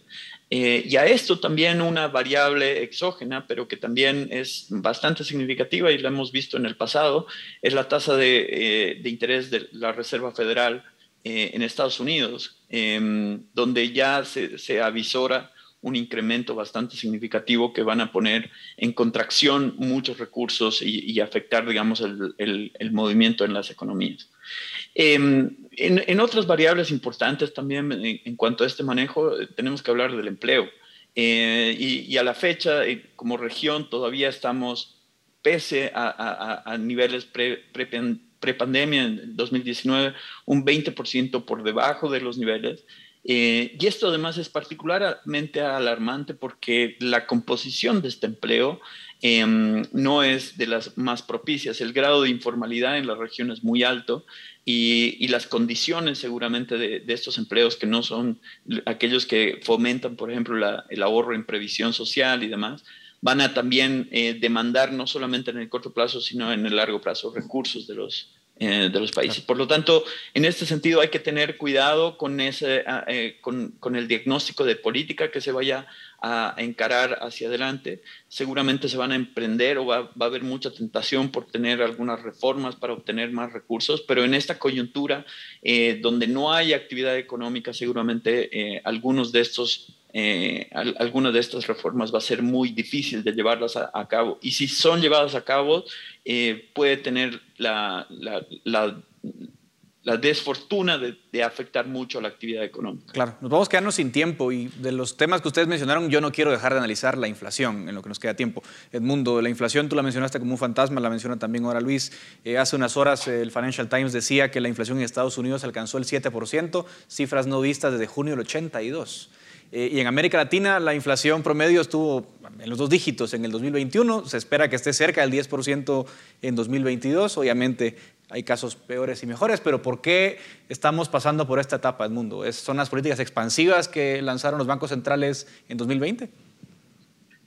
Speaker 7: Eh, y a esto también una variable exógena, pero que también es bastante significativa y la hemos visto en el pasado, es la tasa de, eh, interés de la Reserva Federal eh, en Estados Unidos, em, donde ya se, avisora un incremento bastante significativo que van a poner en contracción muchos recursos y, afectar, digamos, el, el movimiento en las economías. Em, en, otras variables importantes también en, cuanto a este manejo, eh, tenemos que hablar del empleo. Eh, y, a la fecha, eh, como región, todavía estamos, pese a, niveles pre-pandemia en 2019, un 20% por debajo de los niveles. Y esto además es particularmente alarmante porque la composición de este empleo Em, no es de las más propicias. El grado de informalidad en la región es muy alto y, las condiciones seguramente de, estos empleos que no son aquellos que fomentan, por ejemplo, el ahorro en previsión social y demás, van a también eh, demandar no solamente en el corto plazo, sino en el largo plazo recursos de los, eh, de los países. Por lo tanto, en este sentido hay que tener cuidado con, ese, ah, eh, con, con, el diagnóstico de política que se vaya a encarar hacia adelante. Seguramente se van a emprender o va, va, a haber mucha tentación por tener algunas reformas para obtener más recursos, pero en esta coyuntura eh, donde no hay actividad económica, seguramente eh, algunos de estos... Eh, algunas de estas reformas va a ser muy difícil de llevarlas a, cabo. Y si son llevadas a cabo, puede tener la, la, la la desfortuna de, afectar mucho a la actividad económica.
Speaker 6: Claro, nos vamos quedando sin tiempo y de los temas que ustedes mencionaron, yo no quiero dejar de analizar la inflación en lo que nos queda tiempo. Edmundo, la inflación tú la mencionaste como un fantasma, la menciona también ahora Luis. Eh, hace unas horas el Financial Times decía que la inflación en Estados Unidos alcanzó el 7%, cifras no vistas desde junio del 82. Eh, y en América Latina la inflación promedio estuvo en los dos dígitos en el 2021, se espera que esté cerca del 10% en 2022, obviamente hay casos peores y mejores, pero ¿por qué estamos pasando por esta etapa del mundo? ¿Son las políticas expansivas que lanzaron los bancos centrales en 2020?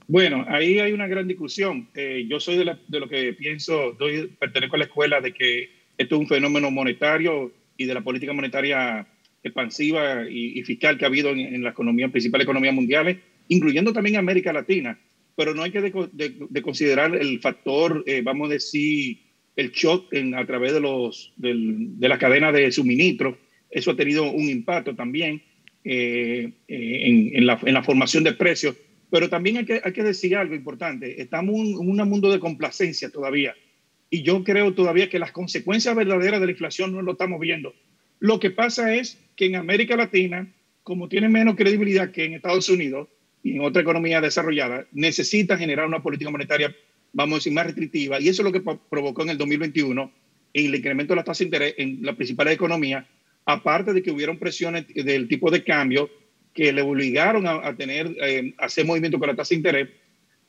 Speaker 8: Bueno, ahí hay una gran discusión. Eh, yo soy de, lo que pienso, doy, pertenezco a la escuela de que esto es un fenómeno monetario y de la política monetaria expansiva y, fiscal que ha habido en, la economía, principales economías mundiales, incluyendo también América Latina. Pero no hay que de, considerar el factor, eh, vamos a decir, el shock en, a través de, los, de la cadena de suministro. Eso ha tenido un impacto también eh, eh, en, en, la, en, la, formación de precios. Pero también hay que, hay que decir algo importante. Estamos en un, mundo de complacencia todavía. Y yo creo todavía que las consecuencias verdaderas de la inflación no lo estamos viendo. Lo que pasa es que en América Latina, como tiene menos credibilidad que en Estados Unidos y en otra economía desarrollada, necesita generar una política monetaria vamos a decir, más restrictiva, y eso es lo que provocó en el 2021 el incremento de la tasa de interés en las principales economías, aparte de que hubieron presiones del tipo de cambio que le obligaron a, tener, eh, hacer movimiento con la tasa de interés,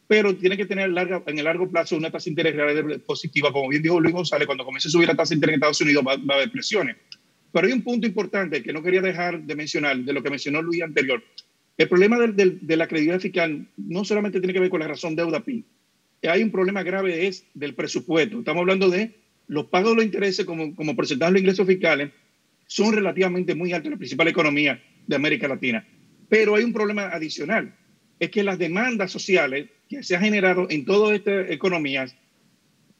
Speaker 8: pero tiene que tener larga, en el largo plazo una tasa de interés real positiva, como bien dijo Luis González, cuando comience a subir la tasa de interés en Estados Unidos va, a haber presiones. Pero hay un punto importante que no quería dejar de mencionar, de lo que mencionó Luis anterior. El problema de la credibilidad fiscal no solamente tiene que ver con la razón deuda-PIB, hay un problema grave es del presupuesto. Estamos hablando de los pagos de los intereses como, como porcentaje de los ingresos fiscales son relativamente muy altos en la principal economía de América Latina. Pero hay un problema adicional, es que las demandas sociales que se han generado en todas estas economías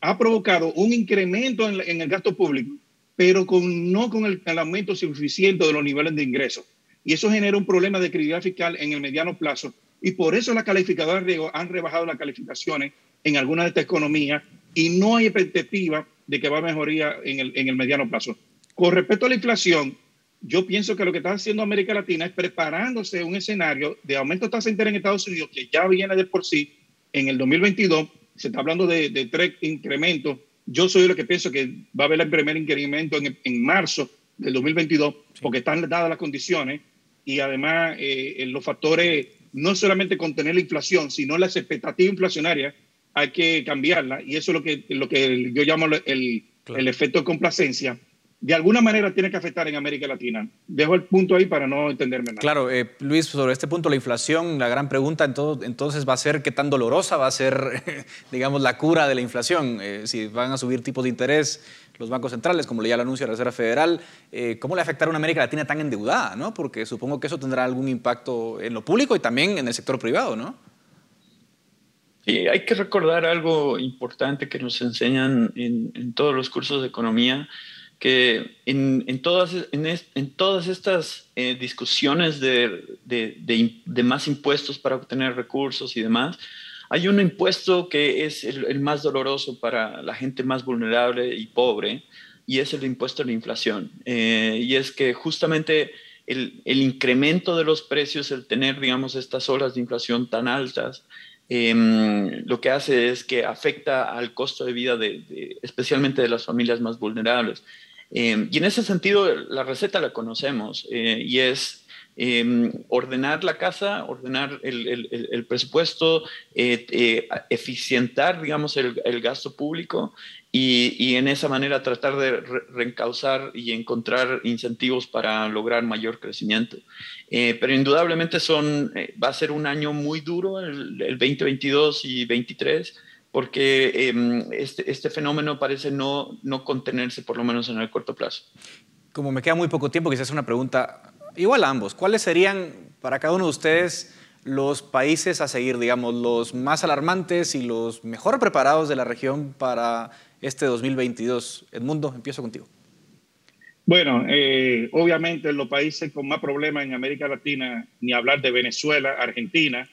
Speaker 8: ha provocado un incremento en, el gasto público, pero con, no con el, aumento suficiente de los niveles de ingresos. Y eso genera un problema de credibilidad fiscal en el mediano plazo. Y por eso las calificadoras han rebajado las calificaciones en algunas de estas economías y no hay perspectiva de que va a mejoría en el, en el mediano plazo. Con respecto a la inflación, yo pienso que lo que está haciendo América Latina es preparándose un escenario de aumento de tasa de en Estados Unidos que ya viene de por sí en el 2022. Se está hablando de, tres incrementos. Yo soy lo que pienso que va a haber el primer incremento en, marzo del 2022 porque están dadas las condiciones y además eh, los factores, no solamente contener la inflación, sino las expectativas inflacionarias, hay que cambiarla y eso es lo que, lo que yo llamo el, el efecto de complacencia de alguna manera tiene que afectar en América Latina. Dejo el punto ahí para no entenderme nada.
Speaker 6: Claro, eh, Luis, sobre este punto, la inflación, la gran pregunta entonces va a ser qué tan dolorosa va a ser, digamos, la cura de la inflación. Eh, si van a subir tipos de interés los bancos centrales, como ya lo anuncia la Reserva Federal, eh, ¿cómo le afectará a una América Latina tan endeudada? ¿no? Porque supongo que eso tendrá algún impacto en lo público y también en el sector privado, ¿no?
Speaker 7: Sí, hay que recordar algo importante que nos enseñan en, en todos los cursos de economía que en, en, todas, en, todas estas eh, discusiones de, de, más impuestos para obtener recursos y demás, hay un impuesto que es el, más doloroso para la gente más vulnerable y pobre, y es el impuesto a la inflación. Eh, y es que justamente el, el, incremento de los precios, el tener, digamos, estas olas de inflación tan altas, em, lo que hace es que afecta al costo de vida de, especialmente de las familias más vulnerables. Eh, y en ese sentido, la receta la conocemos eh, y es em, ordenar la casa, ordenar el, presupuesto, eh, eficientar, digamos, el, gasto público y, en esa manera tratar de reencauzar y encontrar incentivos para lograr mayor crecimiento. pero indudablemente son, va a ser un año muy duro, el, 2022 y 2023 porque em, este, este, fenómeno parece no, no contenerse, por lo menos en el corto plazo.
Speaker 6: Como me queda muy poco tiempo, quizás una pregunta igual a ambos. ¿Cuáles serían para cada uno de ustedes los países a seguir, digamos, los más alarmantes y los mejor preparados de la región para este 2022? Edmundo, empiezo contigo.
Speaker 8: Bueno, eh, obviamente los países con más problemas en América Latina, ni hablar de Venezuela, Argentina,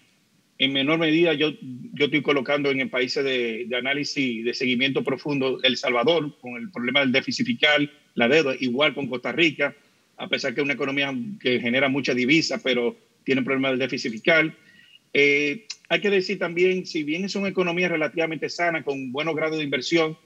Speaker 8: en menor medida yo, yo estoy colocando en países de, de, análisis, de seguimiento profundo, El Salvador, con el problema del déficit fiscal, la deuda, igual con Costa Rica, a pesar que es una economía que genera mucha divisa, pero tiene problema del déficit fiscal. Eh, hay que decir también, si bien es una economía relativamente sana, con buenos grados de inversión,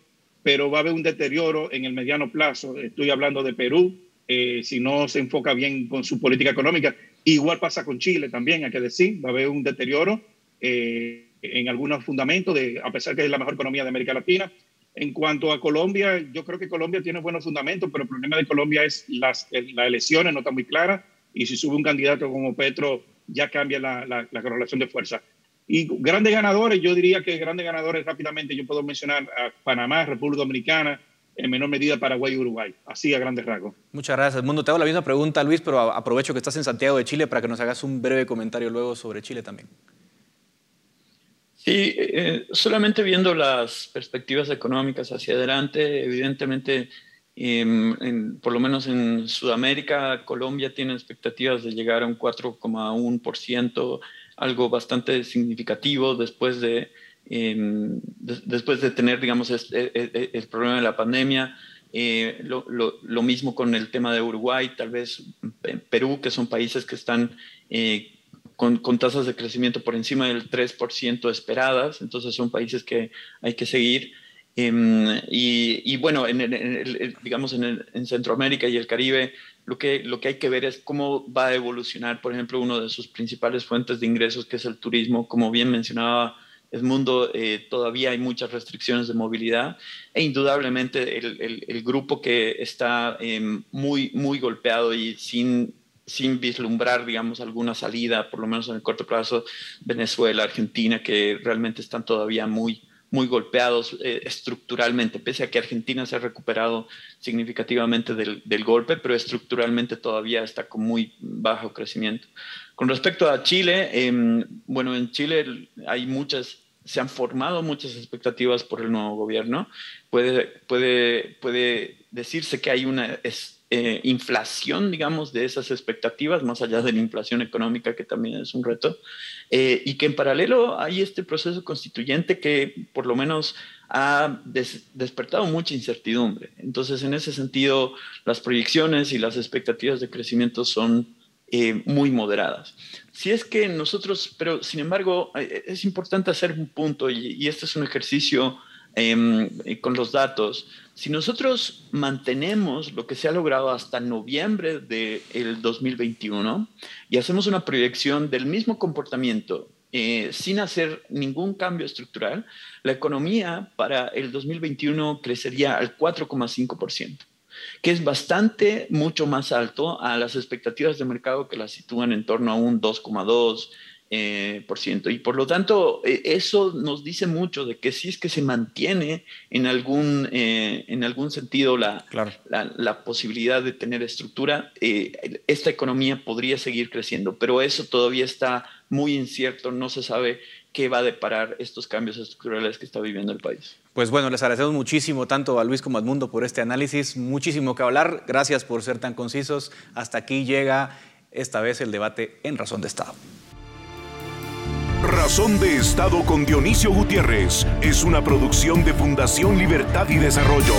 Speaker 8: pero va a haber un deterioro en el mediano plazo. Estoy hablando de Perú, eh, si no se enfoca bien con su política económica. Igual pasa con Chile también, hay que decir, va a haber un deterioro eh, en algunos fundamentos, de, a pesar que es la mejor economía de América Latina. En cuanto a Colombia, yo creo que Colombia tiene buenos fundamentos, pero el problema de Colombia es las, las elecciones, no están muy claras, y si sube un candidato como Petro, ya cambia la, la, la correlación de fuerza. Y grandes ganadores, yo diría que grandes ganadores rápidamente, yo puedo mencionar a Panamá, República Dominicana, en menor medida Paraguay y Uruguay. Así a grandes rasgos.
Speaker 6: Muchas gracias, Mundo. Te hago la misma pregunta, Luis, pero aprovecho que estás en Santiago de Chile para que nos hagas un breve comentario luego sobre Chile también.
Speaker 7: Sí, eh, solamente viendo las perspectivas económicas hacia adelante, evidentemente, em, por lo menos en Sudamérica, Colombia tiene expectativas de llegar a un 4,1%, algo bastante significativo después de Em, después de tener, digamos, e, e, e, el problema de la pandemia. Eh, lo, mismo con el tema de Uruguay, tal vez Perú, que son países que están eh, con, tasas de crecimiento por encima del 3% esperadas, entonces son países que hay que seguir. Em, y, bueno, en, digamos en, en, Centroamérica y el Caribe, lo que, lo que hay que ver es cómo va a evolucionar, por ejemplo, uno de sus principales fuentes de ingresos, que es el turismo, como bien mencionaba el mundo eh, todavía hay muchas restricciones de movilidad e indudablemente el, grupo que está em, muy, muy golpeado y sin, sin vislumbrar, digamos, alguna salida, por lo menos en el corto plazo, Venezuela, Argentina, que realmente están todavía muy, muy golpeados eh, estructuralmente, pese a que Argentina se ha recuperado significativamente del, del, golpe, pero estructuralmente todavía está con muy bajo crecimiento. Con respecto a Chile, em, bueno, en Chile hay muchas, se han formado muchas expectativas por el nuevo gobierno. Puede, puede, puede decirse que hay una eh, inflación, digamos, de esas expectativas, más allá de la inflación económica, que también es un reto, eh, y que en paralelo hay este proceso constituyente que por lo menos ha despertado mucha incertidumbre. Entonces, en ese sentido, las proyecciones y las expectativas de crecimiento son eh, muy moderadas. Si es que nosotros, pero sin embargo, es importante hacer un punto, y, y este es un ejercicio Em, eh, con los datos, si nosotros mantenemos lo que se ha logrado hasta noviembre del 2021 y hacemos una proyección del mismo comportamiento eh, sin hacer ningún cambio estructural, la economía para el 2021 crecería al 4,5%, que es bastante, mucho más alto a las expectativas de mercado que la sitúan en torno a un 2,2%. Eh, por ciento. Y por lo tanto, eh, eso nos dice mucho de que si es que se mantiene en algún, eh, en algún sentido la, la, posibilidad de tener estructura, esta economía podría seguir creciendo, pero eso todavía está muy incierto, no se sabe qué va a deparar estos cambios estructurales que está viviendo el país.
Speaker 6: Pues bueno, les agradecemos muchísimo tanto a Luis como a Edmundo por este análisis, muchísimo que hablar, gracias por ser tan concisos. Hasta aquí llega esta vez el debate en Razón de Estado.
Speaker 1: Razón de Estado con Dionisio Gutiérrez es una producción de Fundación Libertad y Desarrollo.